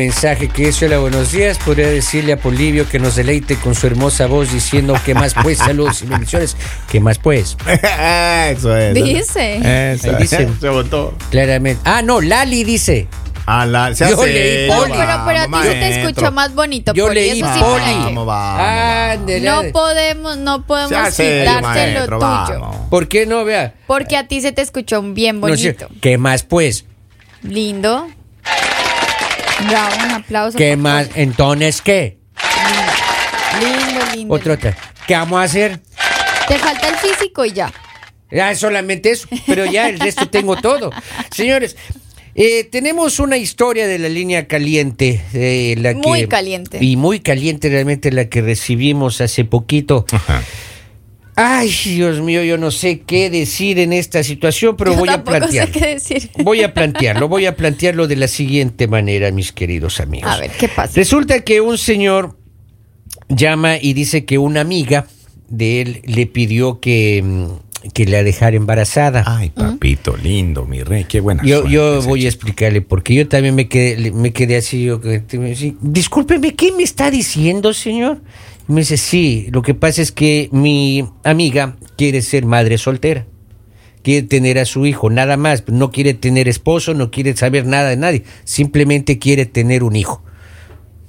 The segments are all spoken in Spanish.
mensaje que dice hola buenos días podría decirle a Polivio que nos deleite con su hermosa voz diciendo que más pues saludos y bendiciones que más pues Eso es. Dice. Eso, Ahí dice. Se votó. claramente ah no Lali dice A la, se Yo hace- leí No, Poli. pero, pero a ti se te escuchó más bonito. yo Poli, leí eso sí Poli Vamos, vamos, No podemos, no podemos quitarte lo tuyo. vamos. ¿por qué no vea Porque a ti se te escuchó bien No bonito. ¿qué más pues? Lindo. Bravo, un aplauso. ¿Qué más? Entonces, ¿qué? Lindo, lindo. Otra, otra. ¿Qué vamos a hacer? Te falta el físico y ya. Ya, solamente eso, pero ya el resto tengo todo. Señores, eh, tenemos una historia de la línea caliente. eh, la que- Muy caliente. Y muy caliente realmente la que recibimos hace poquito. Ajá. Ay, Dios mío, yo no sé qué decir en esta situación, pero Yo voy a tampoco sé plantearlo. qué decir. Voy a plantearlo, voy a plantearlo de la siguiente manera, mis queridos amigos. A ver, ¿qué pasa? Resulta que un señor llama y dice que una amiga de él le pidió que, mm, que la dejara embarazada. Ay, papito, lindo, mi rey, qué buena. Yo, suerte yo voy a explicarle, porque yo también me quedé, me quedé así. Yo, Discúlpeme, ¿qué me está diciendo, señor? Me dice, sí, lo que pasa es que mi amiga quiere ser madre soltera. Quiere tener a su hijo, nada más. No quiere tener esposo, no quiere saber nada de nadie. Simplemente quiere tener un hijo.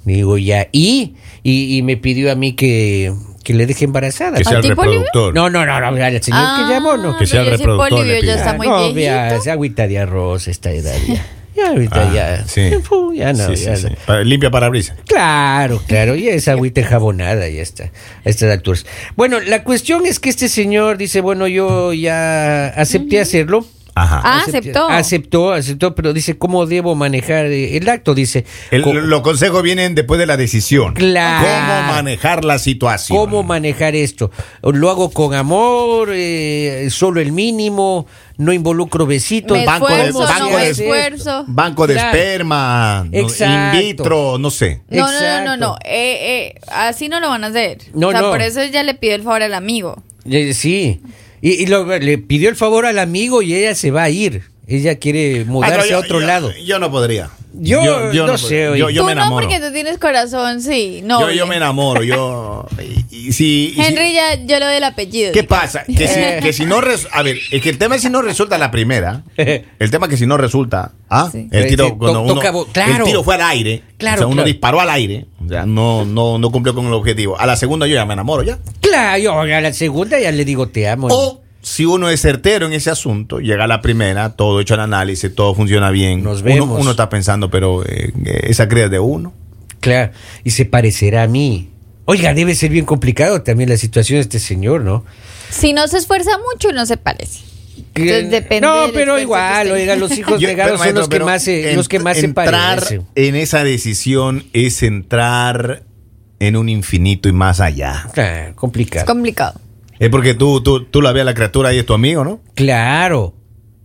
Digo, ya. Y, y, y me pidió a mí que, que le deje embarazada. Que sea el reproductor. No, no, no, no, el señor Ah, que llamó, no. Que sea el reproductor, Polibio, ya está muy no, vea, es agüita de arroz esta edad ya. Ya ahorita Ah, ya. sí. Ya no, Sí, sí, ya sí. no. Pa- Limpia parabrisas. Claro, claro, ya es agüita enjabonada, ya está, a estas alturas. Bueno, la cuestión es que este señor dice, bueno, yo ya acepté hacerlo. Ajá. Ah, aceptó. Aceptó, aceptó, pero dice, ¿cómo debo manejar eh, el acto? Dice, El- los consejos vienen después de la decisión. Claro. ¿Cómo manejar la situación? ¿Cómo manejar esto? ¿Lo hago con amor? eh, ¿Solo el mínimo? ¿No involucro besitos? Me banco de- esfuerzo, banco no me de- esfuerzo. Banco de Claro. esperma, no, Exacto. in vitro, no sé. No, no, no, no, no. Eh, eh, así no lo van a hacer. No, o sea, no. por eso ella le pidió el favor al amigo. Eh, Sí. Y, y lo- le pidió el favor al amigo y ella se va a ir. Ella quiere mudarse Ah, no, yo- a otro yo- lado. Yo no podría. Yo no sé. Yo, yo tú me no, enamoro. porque tú tienes corazón, sí. No. yo, yo me enamoro. Yo. Y, y si, y si- Henry ya, yo lo del apellido. ¿Qué pasa? Que si, que si no res- a ver, es que el tema es si no resulta la primera. El tema es que si no resulta, ¿ah? Sí. El tiro Sí, cuando to- uno, toca bo- claro. el tiro fue al aire, Claro, o sea, uno claro. disparó al aire, o sea, no no no cumplió con el objetivo. A la segunda yo ya me enamoro ya. Claro, yo a la segunda ya le digo te amo. O si uno es certero en ese asunto, llega a la primera, todo hecho el análisis, todo funciona bien. Nos Uno- vemos. Uno, está pensando, pero eh, esa cría es de uno. Claro, y se parecerá a mí. Oiga, debe ser bien complicado también la situación de este señor, ¿no? Si no se esfuerza mucho, no se parece. Entonces, depende no, pero igual, oiga, los hijos negados pero, son los que más se, ent- los que más se entrar parecen. en esa decisión es entrar en un infinito y más allá. Ah, Es complicado. Es porque tú, tú, tú la ves a la criatura y es tu amigo, ¿no? Claro.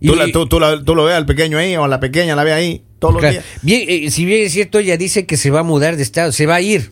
Tú, Y- la, tú, tú la- tú lo ves al pequeño ahí o a la pequeña la ves ahí todos los días. bien, eh, si bien es cierto, ella dice que se va a mudar de estado, se va a ir.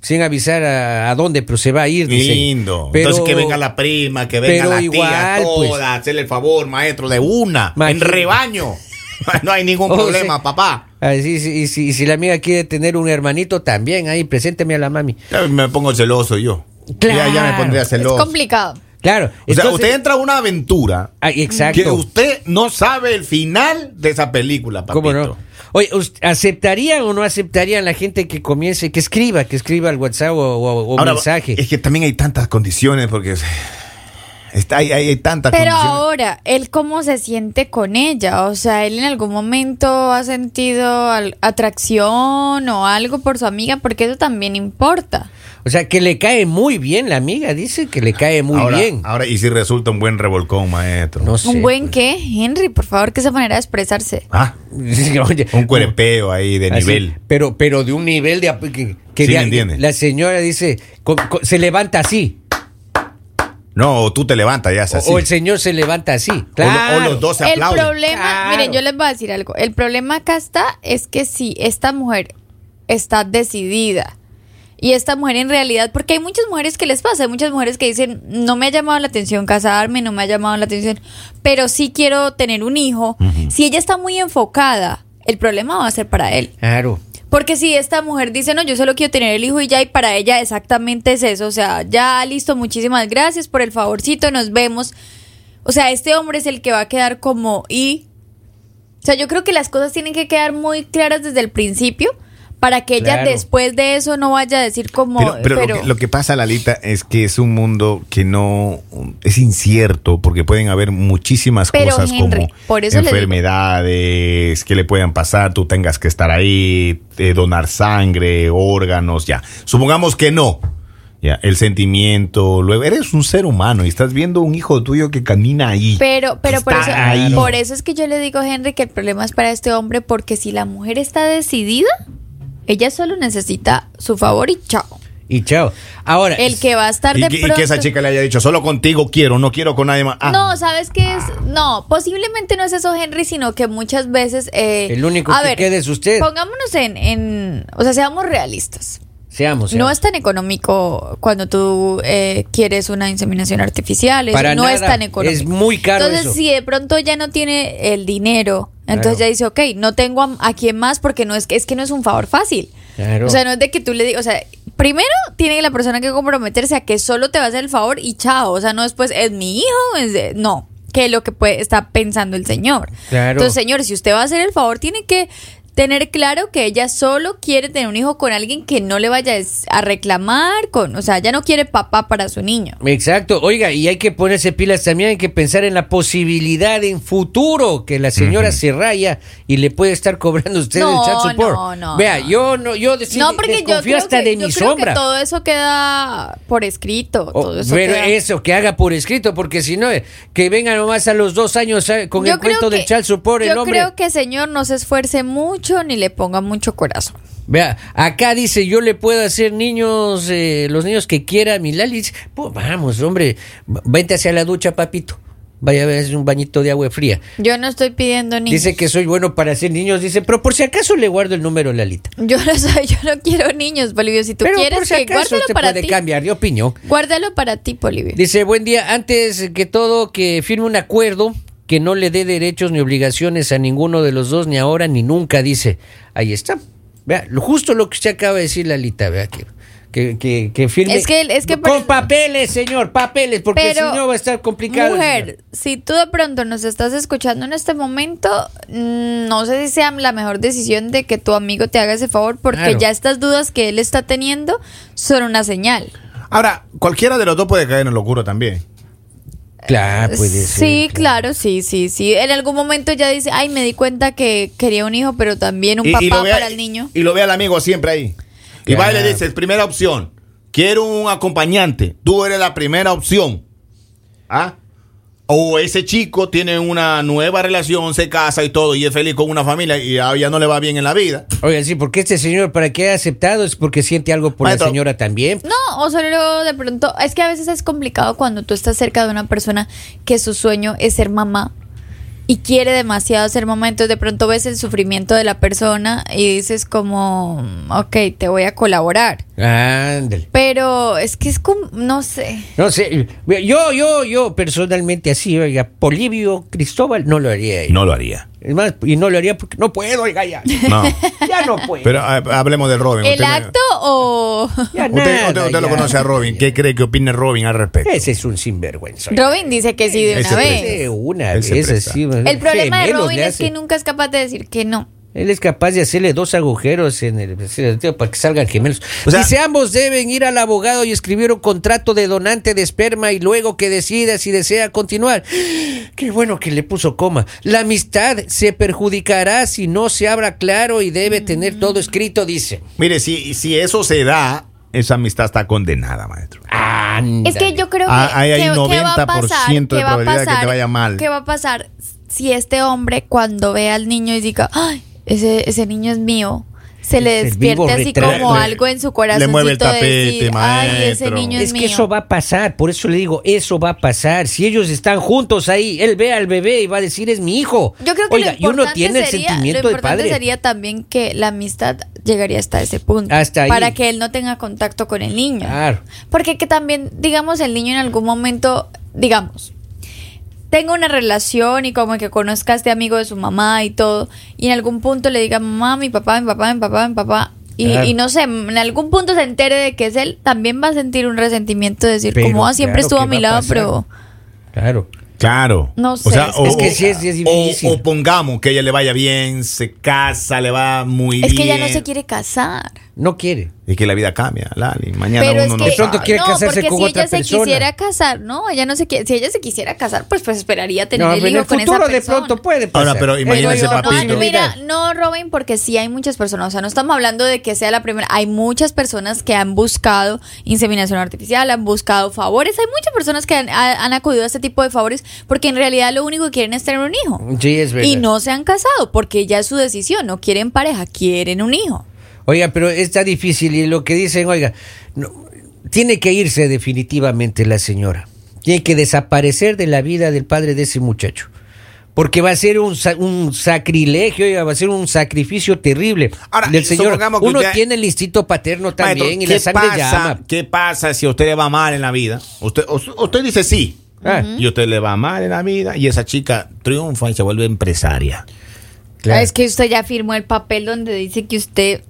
Sin avisar a, a dónde, pero se va a ir. dice. Lindo. Pero- Entonces que venga la prima, que venga la igual, tía, pues. toda, hacerle el favor, maestro, de una, en rebaño. No hay ningún problema, papá. Ah, sí, sí, y si, si la amiga quiere tener un hermanito, también ahí, presénteme a la mami. Me pongo celoso yo. Claro. Ya, ya me pondría Es celoso. complicado. Claro. O sea, usted entra a una aventura Ah, exacto. que usted no sabe el final de esa película, papito. ¿Cómo no? Oye, ¿us- ¿aceptarían o no aceptarían la gente que comience, que escriba, que escriba al WhatsApp o, o- o Ahora, mensaje? Es que también hay tantas condiciones porque está, hay, hay, hay tantas Pero condiciones. ahora, él cómo se siente con ella, o sea, él en algún momento ha sentido al- atracción o algo por su amiga, porque eso también importa. O sea, que le cae muy bien la amiga, dice que le cae muy ahora, bien. Ahora, y si resulta un buen revolcón, maestro. No sé. Un buen qué, Henry, por favor, que esa manera de expresarse. Ah, Oye, un cuerpeo ahí de así, nivel. Pero, pero de un nivel de... Que, que Sí, de- me entiende. La señora dice, co- co- se levanta así. No, o tú te levantas ya es o- así. O el señor se levanta así. O lo- Claro. o los dos se El aplauden. problema, Claro. miren, yo les voy a decir algo. El problema acá está es que si esta mujer está decidida y esta mujer en realidad, porque hay muchas mujeres que les pasa, hay muchas mujeres que dicen, no me ha llamado la atención casarme, no me ha llamado la atención, pero sí quiero tener un hijo. Si ella está muy enfocada, el problema va a ser para él. Claro. Porque si esta mujer dice, no, yo solo quiero tener el hijo y ya, y para ella exactamente es eso, o sea, ya listo, muchísimas gracias por el favorcito, nos vemos. O sea, este hombre es el que va a quedar como y... O sea, yo creo que las cosas tienen que quedar muy claras desde el principio para que ella Claro. después de eso no vaya a decir como... Pero, pero lo, que, lo que pasa, Lalita, es que es un mundo que no es incierto porque pueden haber muchísimas Pero, cosas Henry, como por eso enfermedades que le puedan pasar, tú tengas que estar ahí, eh, donar sangre, órganos, ya. Supongamos que no. Ya, el sentimiento, luego eres un ser humano y estás viendo un hijo tuyo que camina ahí. Pero, pero por eso, ahí. por eso es que yo le digo a Henry que el problema es para este hombre, porque si la mujer está decidida, ella solo necesita su favor y chao. Y chao. Ahora, El que va a estar Y, de que- y pronto. que esa chica le haya dicho, solo contigo quiero, no quiero con nadie más. Ah. No, ¿sabes qué es? No, posiblemente no es eso, Henry, sino que muchas veces. eh, El único a que ver, queda es usted. Pongámonos en, en. O sea, seamos realistas. Seamos. No es tan económico cuando tú eh, quieres una inseminación artificial. eso Para no es tan económico. Es muy caro Entonces, eso. si de pronto ya no tiene el dinero, entonces Claro. ya dice, ok, no tengo a, a quién más porque no es que es que no es un favor fácil. Claro. O sea, no es de que tú le digas, o sea, primero tiene la persona que comprometerse a que solo te va a hacer el favor y chao. O sea, no después es mi hijo, es de- no, que es lo que puede, está pensando el señor. Claro. Entonces, señor, si usted va a hacer el favor, tiene que tener claro que ella solo quiere tener un hijo con alguien que no le vaya a reclamar, con, o sea, ella no quiere papá para su niño. Exacto, oiga, y hay que ponerse pilas también, hay que pensar en la posibilidad en futuro que la señora se raya y le puede estar cobrando a usted No, el chat support. no, no, Vea, no. yo no, yo des- no, porque yo creo, hasta que, de yo mi creo sombra. que todo eso queda por escrito. Oh, todo eso pero queda- eso, que haga por escrito, porque si no, eh, que venga nomás a los dos años eh, con Yo el cuento creo del que- chat support, el Yo hombre. creo que señor no se esfuerce mucho ni le ponga mucho corazón. Vea, acá dice, yo le puedo hacer niños, eh, los niños que quiera, mi Lali. dice, Pues vamos, hombre, vente hacia la ducha, papito. Vaya a ver un bañito de agua fría. Yo no estoy pidiendo niños. Dice que soy bueno para hacer niños, dice, pero por si acaso le guardo el número, Lalita. Yo no soy, yo no quiero niños, Polivio. Si tú pero quieres, por si que acaso guárdalo usted para puede ti. cambiar de opinión. Guárdalo para ti, Polivio. Dice, buen día, antes que todo que firme un acuerdo que no le dé derechos ni obligaciones a ninguno de los dos, ni ahora ni nunca, dice. Ahí está. Vea, justo lo que usted acaba de decir, Lalita, vea que... Que, que, que firme Es que- es que con papeles, señor, papeles, porque Pero, si no va a estar complicado. Mujer, si tú de pronto nos estás escuchando en este momento, mm, no sé si sea la mejor decisión de que tu amigo te haga ese favor, porque Claro. ya estas dudas que él está teniendo son una señal. Ahora, cualquiera de los dos puede caer en locura también. Claro, puede ser. sí, claro, sí, sí, sí. En algún momento ya dice, ay, me di cuenta que quería un hijo, pero también un Y- papá ve- para el niño. Y lo ve al amigo siempre ahí. Y va y le dices, primera opción, quiero un acompañante. Tú eres la primera opción. ¿Ah? O ese chico tiene una nueva relación, se casa y todo, y es feliz con una familia y a ella no le va bien en la vida. Oiga, sí, porque este señor, para que haya aceptado, es porque siente algo por Maestro. la señora también. No, o solo de pronto, es que a veces es complicado cuando tú estás cerca de una persona que su sueño es ser mamá y quiere demasiado mamá, entonces de pronto ves el sufrimiento de la persona y dices como, ok, te voy a colaborar. Ándale. Pero es que es como, no sé. No sé, yo, yo, yo personalmente así, oiga, Polivio Cristóbal no lo haría. No lo haría. Es más, y no lo haría porque no puedo, oiga, ya. No. Ya no puedo. Pero ah, hablemos de Robin. ¿El Usted me- acto o...? Ya Usted, nada, usted- usted lo ya. conoce a Robin. ¿Qué cree que opine Robin al respecto? Ese es un sinvergüenza. Robin dice que sí de una vez. una Él se vez presta. así. El problema de gemelos Robin le es que nunca es capaz de decir que no. Él es capaz de hacerle dos agujeros en el para que salgan gemelos. O sea- Dice, ambos deben ir al abogado y escribir un contrato de donante de esperma y luego que decida si desea continuar. Qué bueno que le puso coma. La amistad se perjudicará si no se habla claro y debe tener todo escrito, dice. Mire, si, si eso se da, esa amistad está condenada, maestro. Es que yo creo que, Ah, hay que- que va a 90% pasar, de que va a probabilidad de que te vaya mal. ¿Qué va a pasar si este hombre cuando ve al niño y diga, ay, ese, ese niño es mío? Se le despierte así como algo en su corazón. le mueve el tapete, decir, ay, ese niño es, Es que eso va a pasar, por eso le digo, eso va a pasar. Si ellos están juntos ahí, él ve al bebé y va a decir, es mi hijo. Yo creo que Oiga, lo y uno importante tiene el sentimiento lo de importante padre. sería también que la amistad llegaría hasta ese punto. Hasta ahí. Para que él no tenga contacto con el niño. Claro. Porque que también, digamos, el niño en algún momento, digamos, tenga una relación y como que conozca a este amigo de su mamá y todo, y en algún punto le diga, mamá, mi papá, mi papá, mi papá, mi papá, y, Claro. y no sé, en algún punto se entere de que es él, también va a sentir un resentimiento de decir, Pero como ah, siempre claro estuvo a mi lado, pero... Claro. Claro. No sé, O sea, es que sí es- es o- difícil. o pongamos que ella le vaya bien, se casa, le va muy bien. Es que ella no se quiere casar. No quiere. Y que la vida cambia, Lali. Mañana Pero es uno que no De pronto quiere no, casarse porque con si otra ella se persona. quisiera casar, no, ella no se quiere, si ella se quisiera casar, pues pues esperaría tener No, el pero en hijo el con esa futuro de persona. pronto puede pasar. Ahora, pero imagínese, papito. No, mira, no, Robin, porque sí hay muchas personas, o sea, no estamos hablando de que sea la primera, hay muchas personas que han buscado inseminación artificial, han buscado favores, hay muchas personas que han, ha- han acudido a este tipo de favores porque en realidad lo único que quieren es tener un hijo. Sí, es verdad. Y no se han casado porque ya es su decisión, no quieren pareja, quieren un hijo. Oiga, pero está difícil y lo que dicen, oiga, no, tiene que irse definitivamente la señora. Tiene que desaparecer de la vida del padre de ese muchacho. Porque va a ser un, sa- un sacrilegio, oiga, va a ser un sacrificio terrible Ahora, del señor. que Uno usted- tiene el instinto paterno también Maestro, y la ¿qué sangre pasa, llama. ¿Qué pasa si a usted le va mal en la vida? Usted, o- usted dice sí. Ah, Y a usted le va mal en la vida y esa chica triunfa y se vuelve empresaria. claro. Es que usted ya firmó el papel donde dice que usted,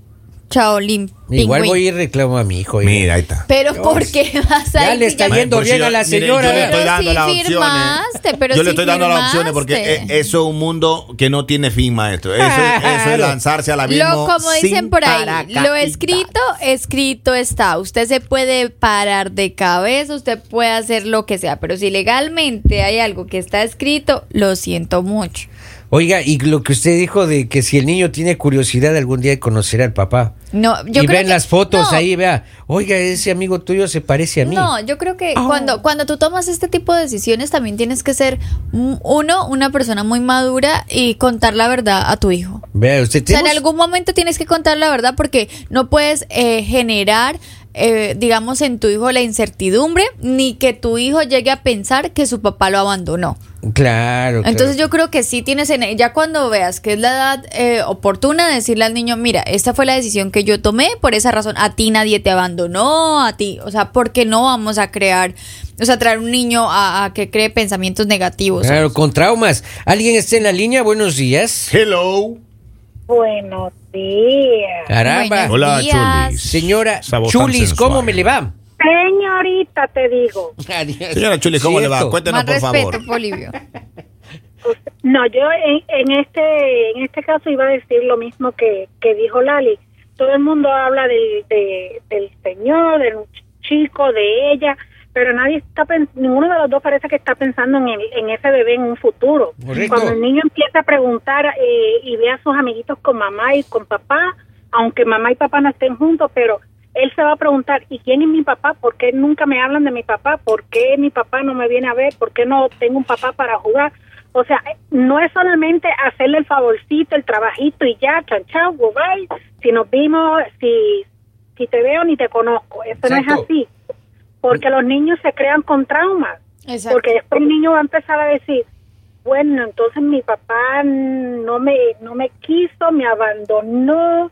Chaolín, Igual pingüín. voy y reclamo a mi hijo. Mira, ahí está. Pero ¿por qué vas a Ya ir le si está yendo si bien yo- a la mire, señora. yo le estoy dando sí las opciones. pero yo le estoy dando las opciones porque eh, eso es un mundo que no tiene fin, maestro. Eso, es- eso es Claro. lanzarse al abismo. Lo, como sin dicen por ahí, paracaídas. lo escrito, escrito está. Usted se puede parar de cabeza, usted puede hacer lo que sea, pero si legalmente hay algo que está escrito, lo siento mucho. Oiga, y lo que usted dijo de que si el niño tiene curiosidad algún día de conocer al papá. No, yo y creo ven que- las fotos no. ahí, vea, oiga, ese amigo tuyo se parece a mí. No, yo creo que Oh. cuando, cuando tú tomas este tipo de decisiones también tienes que ser, uno, una persona muy madura y contar la verdad a tu hijo. Vea, usted O sea, en algún momento tienes que contar la verdad porque no puedes eh, generar, eh, digamos, en tu hijo la incertidumbre ni que tu hijo llegue a pensar que su papá lo abandonó. Claro. Entonces claro. yo creo que sí tienes en ya cuando veas que es la edad eh, oportuna de decirle al niño, mira, esta fue la decisión que yo tomé, por esa razón a ti nadie te abandonó, a ti, o sea, porque no vamos a crear, o sea, traer un niño a, a que cree pensamientos negativos. Claro, con traumas. ¿Alguien está en la línea? Buenos días. Hello. Buenos días. Caramba. Buenos Hola, días. Chulis. Señora Chulis, sensual. ¿cómo me le va? Señorita, te digo. Adiós. Señora Chuli, ¿cómo le va? Cierto. Cuéntenos, Más por respeto, favor. Polivio. No, yo en, en este en este caso iba a decir lo mismo que, que dijo Lali. Todo el mundo habla del, de- del señor, del chico, de ella, pero nadie está ninguno de los dos parece que está pensando en, el- en ese bebé en un futuro. Correcto. Cuando el niño empieza a preguntar eh, y ve a sus amiguitos con mamá y con papá, aunque mamá y papá no estén juntos, pero él se va a preguntar, ¿y quién es mi papá? ¿Por qué nunca me hablan de mi papá? ¿Por qué mi papá no me viene a ver? ¿Por qué no tengo un papá para jugar? O sea, no es solamente hacerle el favorcito, el trabajito y ya, chao, chao, bye. Si nos vimos, si, si te veo ni te conozco. Eso no es así. Porque los niños se crean con traumas. Exacto. Porque después el niño va a empezar a decir, bueno, entonces mi papá no me, no me quiso, me abandonó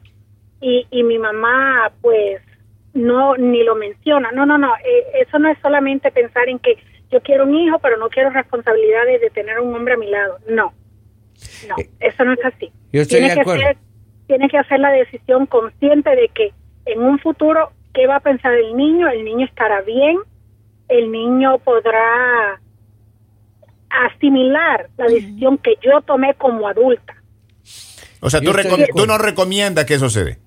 y, y mi mamá pues no ni lo menciona. No, no, no, eh, eso no es solamente pensar en que yo quiero un hijo, pero no quiero responsabilidades de tener un hombre a mi lado. No, no, Eh, eso no es así. yo estoy tiene de que. Hacer, tiene que hacer la decisión consciente de que en un futuro, ¿qué va a pensar el niño? El niño estará bien, el niño podrá asimilar la decisión que yo tomé como adulta. O sea, tú, tú no recomiendas que eso se dé.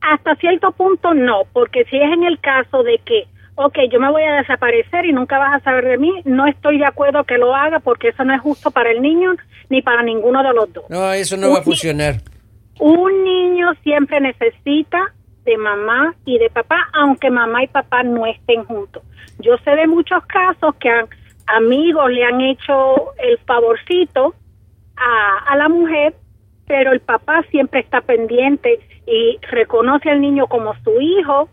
Hasta cierto punto no, porque si es en el caso de que, ok, yo me voy a desaparecer y nunca vas a saber de mí, no estoy de acuerdo que lo haga porque eso no es justo para el niño ni para ninguno de los dos. No, eso no va a funcionar. Un siempre necesita de mamá y de papá, aunque mamá y papá no estén juntos. Yo sé de muchos casos que han- amigos le han hecho el favorcito a, a la mujer, pero el papá siempre está pendiente y reconoce al niño como su hijo.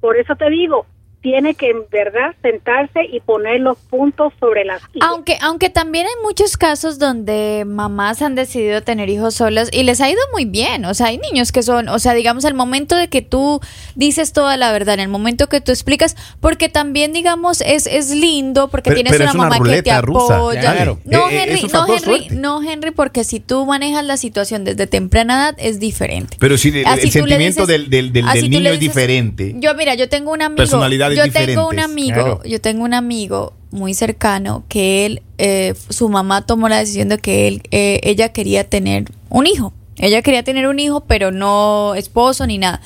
Por eso te digo, tiene que en verdad sentarse y poner los puntos sobre las sillas. Aunque, aunque también hay muchos casos donde mamás han decidido tener hijos solas y les ha ido muy bien. O sea, hay niños que son, o sea, digamos, el momento de que tú dices toda la verdad, en el momento que tú explicas, porque también, digamos, es, es lindo, porque Pero- tienes pero una mamá que te rusa. apoya. Claro. No, Eh, eh, Henry, un no, Henry, suerte. no, Henry, porque si tú manejas la situación desde temprana edad es diferente. Pero si el, Así el sentimiento dices- del, del, del- niño es diferente. Yo, mira, yo tengo un amigo. Yo tengo un amigo, Claro. yo tengo un amigo muy cercano que él, eh, su mamá tomó la decisión de que él, eh, ella quería tener un hijo. Ella quería tener un hijo, pero no esposo ni nada.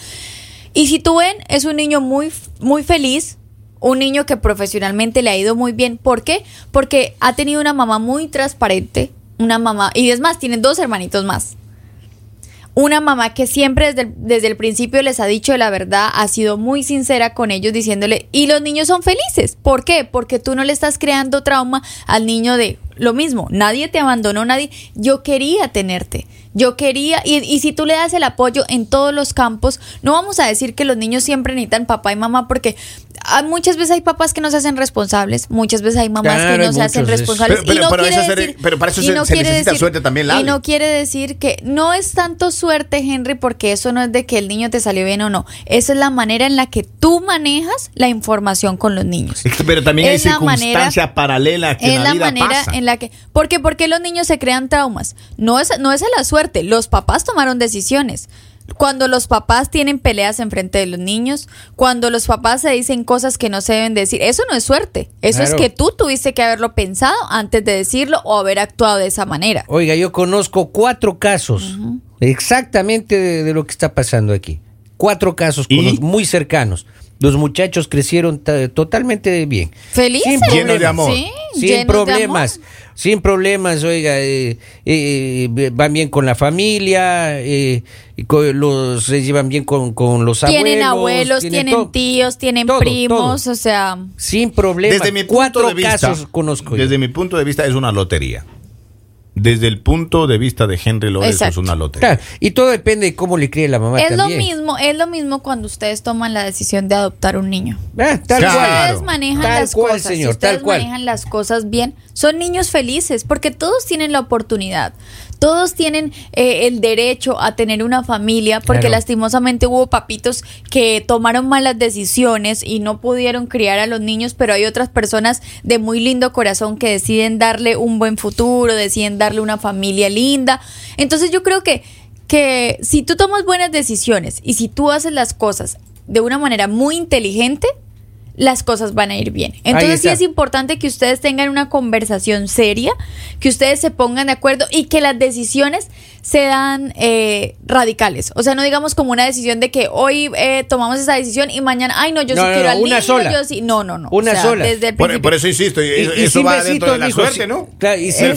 Y si tú ven, es un niño muy, muy feliz, un niño que profesionalmente le ha ido muy bien. ¿Por qué? Porque ha tenido una mamá muy transparente, una mamá, y es más, tienen dos hermanitos más. Una mamá que siempre desde el, desde el principio les ha dicho la verdad, ha sido muy sincera con ellos diciéndole, y los niños son felices. ¿Por qué? Porque tú no le estás creando trauma al niño de lo mismo, nadie te abandonó, nadie, yo quería tenerte, yo quería, y, y si tú le das el apoyo en todos los campos, no vamos a decir que los niños siempre necesitan papá y mamá, porque muchas veces hay papás que no se hacen responsables, muchas veces hay mamás Claro, que no hay se hacen muchos, responsables. Pero- pero- y no pero quiere decir, pero para eso se- no se necesita decir- suerte también, Y no quiere decir que no es tanto suerte, Henry, porque eso no es de que el niño te salió bien o no. Esa es la manera en la que tú manejas la información con los niños. Pero también hay Es la manera- circunstancias paralelas que Es en la, la vida manera en la que. Porque, porque los niños se crean traumas. No es, no es a la suerte. Los papás tomaron decisiones. Cuando los papás tienen peleas enfrente de los niños, cuando los papás se dicen cosas que no se deben decir, eso no es suerte. Eso es que tú tuviste que haberlo pensado antes de decirlo o haber actuado de esa manera. Oiga, yo conozco cuatro casos exactamente de, de lo que está pasando aquí. Cuatro casos muy cercanos. Los muchachos crecieron ta- totalmente bien. Felices. Sin Llenos de problemas. amor. Sí, Sin problemas. amor. Sin problemas, oiga, eh, eh, van bien con la familia, eh, y co- los, se llevan bien con, con los abuelos. Tienen abuelos, tienen todo. tíos, tienen Todo, primos, todo. o sea, Sin problemas. Desde mi punto Cuatro de vista, casos conozco. yo. Desde mi punto de vista es una lotería. Desde el punto de vista de Henry Lorenzo es una lotería. Claro, y todo depende de cómo le críe la mamá es lo mismo, es lo mismo cuando ustedes toman la decisión de adoptar un niño. Ah, tal Claro. cual. ustedes manejan Tal las cual, cosas, señor, si ustedes tal cual. manejan las cosas bien, son niños felices porque todos tienen la oportunidad. Todos tienen eh, el derecho a tener una familia porque Claro. lastimosamente hubo papitos que tomaron malas decisiones y no pudieron criar a los niños, pero hay otras personas de muy lindo corazón que deciden darle un buen futuro, deciden darle una familia linda. Entonces yo creo que que si tú tomas buenas decisiones y si tú haces las cosas de una manera muy inteligente, las cosas van a ir bien. Entonces sí es importante que ustedes tengan una conversación seria, que ustedes se pongan de acuerdo y que las decisiones sean eh, radicales. O sea, no digamos como una decisión de que hoy eh, tomamos esa decisión y mañana, ay no, yo No, sí no, quiero no, al una niño, sola. yo sí. No, no, no. Una O sea, sola. Desde el Por, eso insisto, Y- eso, y eso sin va dentro de la suerte, sí. ¿no? Claro, y Eh, eso pero,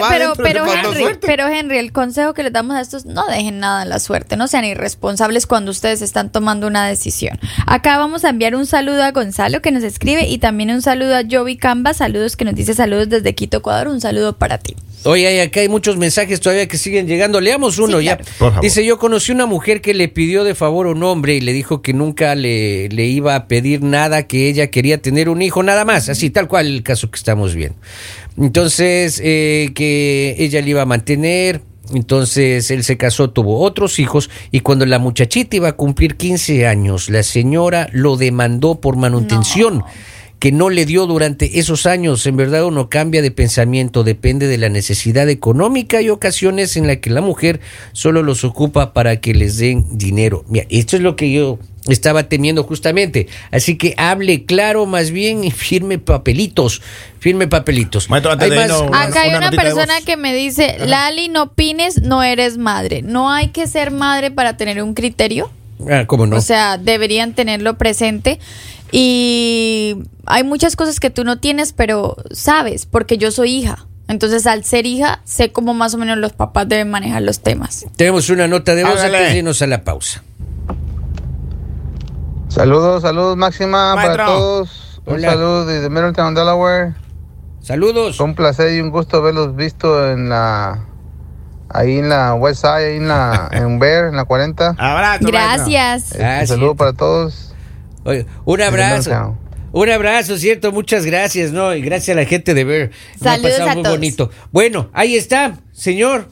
va pero, dentro pero, factor Henry, suerte. pero Henry, el consejo que les damos a estos, no dejen nada en la suerte, no sean irresponsables cuando ustedes están tomando una decisión. Acá vamos a enviar un saludo a Gonzalo que nos escribe y también un saludo a Jovi Camba, saludos que nos dice saludos desde Quito, Ecuador, un saludo para ti. Oye, ay, acá hay muchos mensajes todavía que siguen llegando. Leamos uno Sí, ya. claro. Por favor. Dice, yo conocí una mujer que le pidió de favor un hombre y le dijo que nunca le, le iba a pedir nada, que ella quería tener un hijo, nada más. Así, tal cual el caso que estamos viendo. Entonces, eh, que ella le iba a mantener. Entonces él se casó, tuvo otros hijos y cuando la muchachita iba a cumplir 15 años, la señora lo demandó por manutención que no le dio durante esos años. En verdad uno cambia de pensamiento, depende de la necesidad económica y ocasiones en la que la mujer solo los ocupa para que les den dinero. Mira, esto es lo que yo estaba temiendo justamente. Así que hable claro más bien y firme papelitos, firme papelitos. Maestro, Además, irnos, Acá hay una persona que me dice, Lali, no opines, no eres madre. No hay que ser madre para tener un criterio. ah, ¿cómo no? O sea, deberían tenerlo presente. Y hay muchas cosas que tú no tienes, pero sabes, porque yo soy hija. Entonces, al ser hija, sé cómo más o menos los papás deben manejar los temas. Tenemos una nota de voz antes de irnos a la pausa. Saludos, saludos máxima Maestro. para todos. Un Hola. saludo desde Middletown, Delaware. Saludos. Fue un placer y un gusto verlos visto en la ahí en la West Side, ahí en la en Bear, en la 40. Abrazo. Gracias. Eh, Ah, un saludo para todos. Oye, un abrazo. Un abrazo, cierto, muchas gracias, ¿no? Y gracias a la gente de ver. Me ha Saludos pasado a muy todos. bonito. Bueno, ahí está, señor.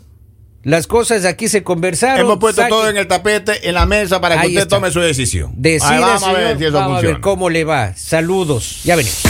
Las cosas aquí se conversaron. Hemos puesto Saque- todo en el tapete, en la mesa, para que Ahí usted está. tome su decisión. Decida, Ahí vamos a ver si eso vamos a ver funciona. cómo le va. Saludos. Ya venimos.